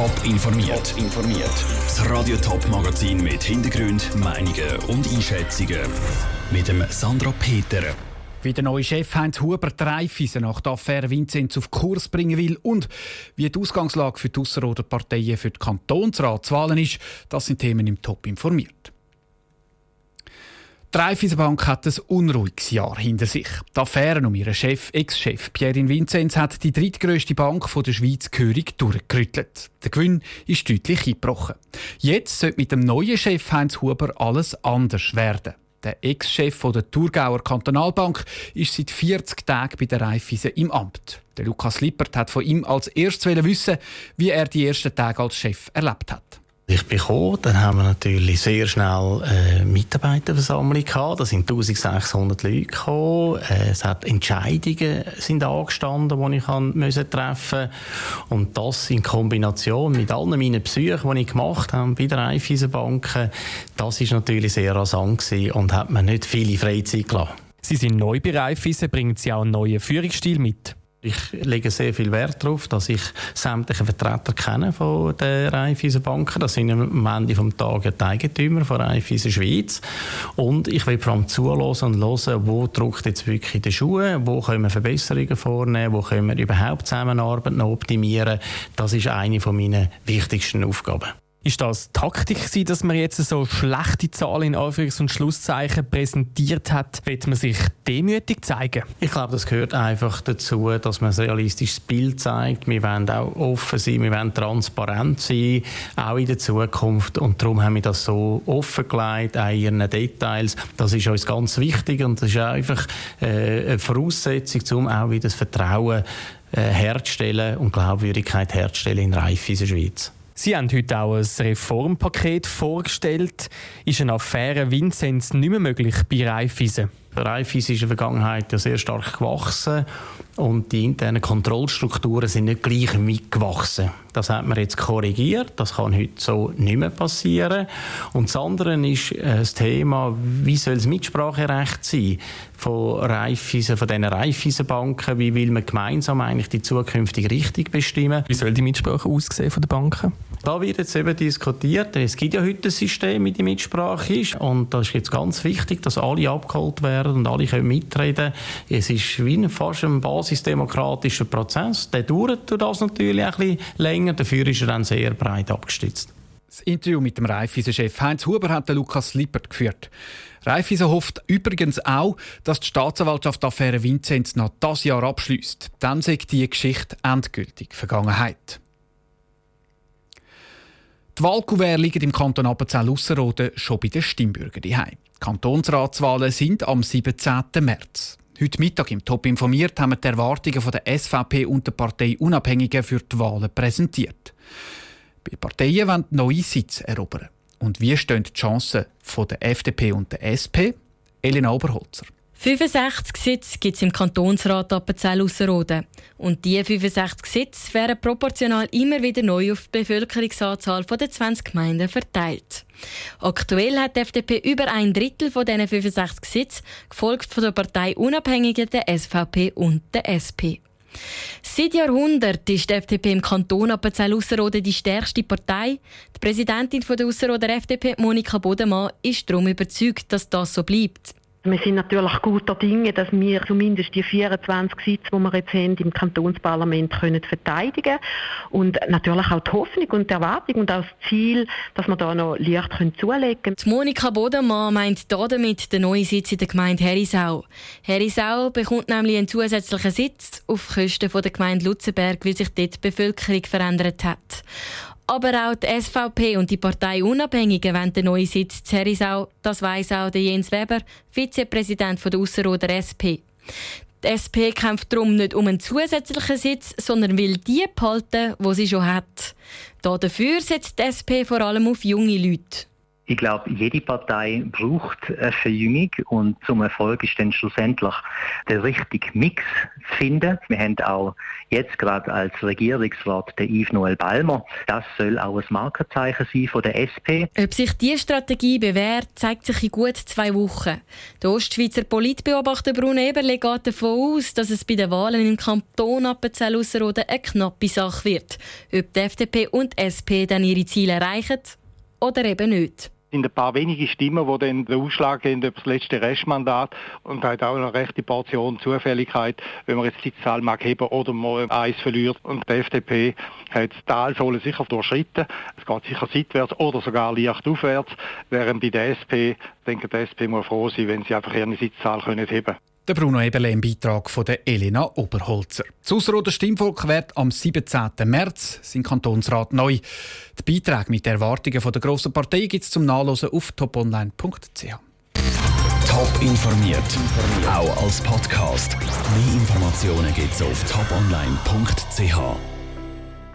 Top informiert. informiert. Das Radio Top Magazin mit Hintergrund, Meinungen und Einschätzungen mit dem Sandra Peter. Wie der neue Chef Heinz Huber die Reifeisen nach der Affäre Vinzenz auf Kurs bringen will und wie die Ausgangslage für die Ausserrhoder Parteien für die Kantonsratswahlen ist, das sind Themen im Top informiert. Die Raiffeisenbank hat ein unruhiges Jahr hinter sich. Die Affäre um ihren Chef, Ex-Chef Pierre Vinzenz hat die drittgrößte Bank der Schweiz gehörig durchgerüttelt. Der Gewinn ist deutlich eingebrochen. Jetzt sollte mit dem neuen Chef Heinz Huber alles anders werden. Der Ex-Chef der Thurgauer Kantonalbank ist seit 40 Tagen bei der Raiffeisen im Amt. Der Lukas Lippert hat von ihm als erstes wissen, wie er die ersten Tage als Chef erlebt hat. Ich bin gekommen, dann haben wir natürlich sehr schnell eine Mitarbeiterversammlung gehabt. Da sind 1600 Leute gekommen. Äh, es hat Entscheidungen sind angestanden, die ich müssen treffen Und das in Kombination mit allen meinen Besuchen, die ich gemacht habe bei der Raiffeisenbanken, das ist natürlich sehr rasant und hat mir nicht viele Freizeit gelassen. Sie sind neu bei Raiffeisen, bringen Sie auch einen neuen Führungsstil mit? Ich lege sehr viel Wert darauf, dass ich sämtliche Vertreter kenne von der Raiffeisen Banken. Das sind am Ende des Tages die Eigentümer von Raiffeisen Schweiz. Und ich will vor allem zuhören und hören, wo drückt jetzt wirklich die Schuhe, wo können wir Verbesserungen vornehmen, wo können wir überhaupt Zusammenarbeit noch optimieren. Das ist eine von meinen wichtigsten Aufgaben. Ist das Taktik gewesen, dass man jetzt so schlechte Zahlen in Anführungs- und Schlusszeichen präsentiert hat? Wird man sich demütig zeigen? Ich glaube, das gehört einfach dazu, dass man ein realistisches Bild zeigt. Wir wollen auch offen sein, wir wollen transparent sein, auch in der Zukunft. Und darum haben wir das so offengelegt, auch in ihren Details. Das ist uns ganz wichtig und das ist einfach äh, eine Voraussetzung, um auch wieder das Vertrauen äh, herzustellen und Glaubwürdigkeit herzustellen in Reife in der Schweiz. Sie haben heute auch ein Reformpaket vorgestellt. Ist eine Affäre Vinzenz nicht mehr möglich bei Raiffeisen? Raiffeisen ist in der Vergangenheit ja sehr stark gewachsen und die internen Kontrollstrukturen sind nicht gleich mitgewachsen. Das hat man jetzt korrigiert. Das kann heute so nicht mehr passieren. Und das andere ist äh, das Thema, wie soll das Mitspracherecht sein von Raiffeisen, von diesen Raiffeisenbanken? Wie will man gemeinsam eigentlich die zukünftige Richtung bestimmen? Wie soll die Mitsprache aussehen von den Banken? Da wird jetzt eben diskutiert. Es gibt ja heute ein System, wie die Mitsprache ist. Und das ist jetzt ganz wichtig, dass alle abgeholt werden und alle können mitreden. Es ist wie ein, fast ein basisdemokratischer Prozess. Der dauert das natürlich ein bisschen länger. Dafür ist er dann sehr breit abgestützt. Das Interview mit dem Raiffeisen-Chef Heinz Huber hat Lukas Lippert geführt. Raiffeisen hofft übrigens auch, dass die Staatsanwaltschaft Affäre Vinzenz noch das Jahr abschließt. Dann sagt die Geschichte endgültig Vergangenheit. Die Wahlkuverts liegen im Kanton Appenzell-Ausserrhoden schon bei den Stimmbürgern daheim. Kantonsratswahlen sind am 17. März. Heute Mittag im Top informiert haben wir die Erwartungen der SVP und der Partei Unabhängigen für die Wahlen präsentiert. Die Parteien wollen neue Sitze erobern. Und wie stehen die Chancen der FDP und der SP? Elena Oberholzer. 65 Sitze gibt es im Kantonsrat Appenzell-Ausserrhoden. Und diese 65 Sitze werden proportional immer wieder neu auf die Bevölkerungsanzahl der 20 Gemeinden verteilt. Aktuell hat die FDP über ein Drittel von diesen 65 Sitzen, gefolgt von der Partei Unabhängigen, der SVP und der SP. Seit Jahrhunderten ist die FDP im Kanton Appenzell-Ausserrhoden die stärkste Partei. Die Präsidentin der Ausserrhoder FDP, Monika Bodemann, ist darum überzeugt, dass das so bleibt. Wir sind natürlich guter Dinge, dass wir zumindest die 24 Sitze, die wir jetzt haben, im Kantonsparlament können verteidigen Und natürlich auch die Hoffnung und die Erwartung und auch das Ziel, dass wir da noch können zulegen können. Monika Bodemann meint damit den neuen Sitz in der Gemeinde Herisau. Herisau bekommt nämlich einen zusätzlichen Sitz auf Kosten der Gemeinde Lutzenberg, weil sich dort die Bevölkerung verändert hat. Aber auch die SVP und die Partei Unabhängige wollen den neuen Sitz zu Herisau. Das weiss auch Jens Weber, Vizepräsident der Ausserrhoder SP. Die SP kämpft darum nicht um einen zusätzlichen Sitz, sondern will die behalten, die sie schon hat. Dafür setzt die SP vor allem auf junge Leute. Ich glaube, jede Partei braucht eine Verjüngung und zum Erfolg ist dann schlussendlich der richtige Mix zu finden. Wir haben auch jetzt gerade als Regierungsrat den Yves Noel Balmer. Das soll auch ein Markenzeichen sein von der SP. Ob sich diese Strategie bewährt, zeigt sich in gut zwei Wochen. Der Ostschweizer Politbeobachter Bruno Eberle geht davon aus, dass es bei den Wahlen im Kanton Appenzell-Ausserrhoden eine knappe Sache wird. Ob die FDP und die SP dann ihre Ziele erreichen oder eben nicht sind ein paar wenige Stimmen, die dann den Ausschlag geben über das letzte Restmandat und hat auch eine rechte Portion Zufälligkeit, wenn man jetzt die Zahl mag heben oder mal eins verliert. Und die FDP hat die Talsohle sicher durchschritten. Es geht sicher seitwärts oder sogar leicht aufwärts, während bei der SP, ich denke, die SP muss froh sein, wenn sie einfach ihre Sitzzahl heben können. Der Bruno Eberle im Beitrag von der Elena Oberholzer. Das Ausroder Stimmvolk wird am 17. März sein Kantonsrat neu. Die Beiträge mit den Erwartungen der grossen Partei gibt es zum Nachlesen auf toponline.ch. Top informiert, auch als Podcast. Mehr Informationen gibt es auf toponline.ch.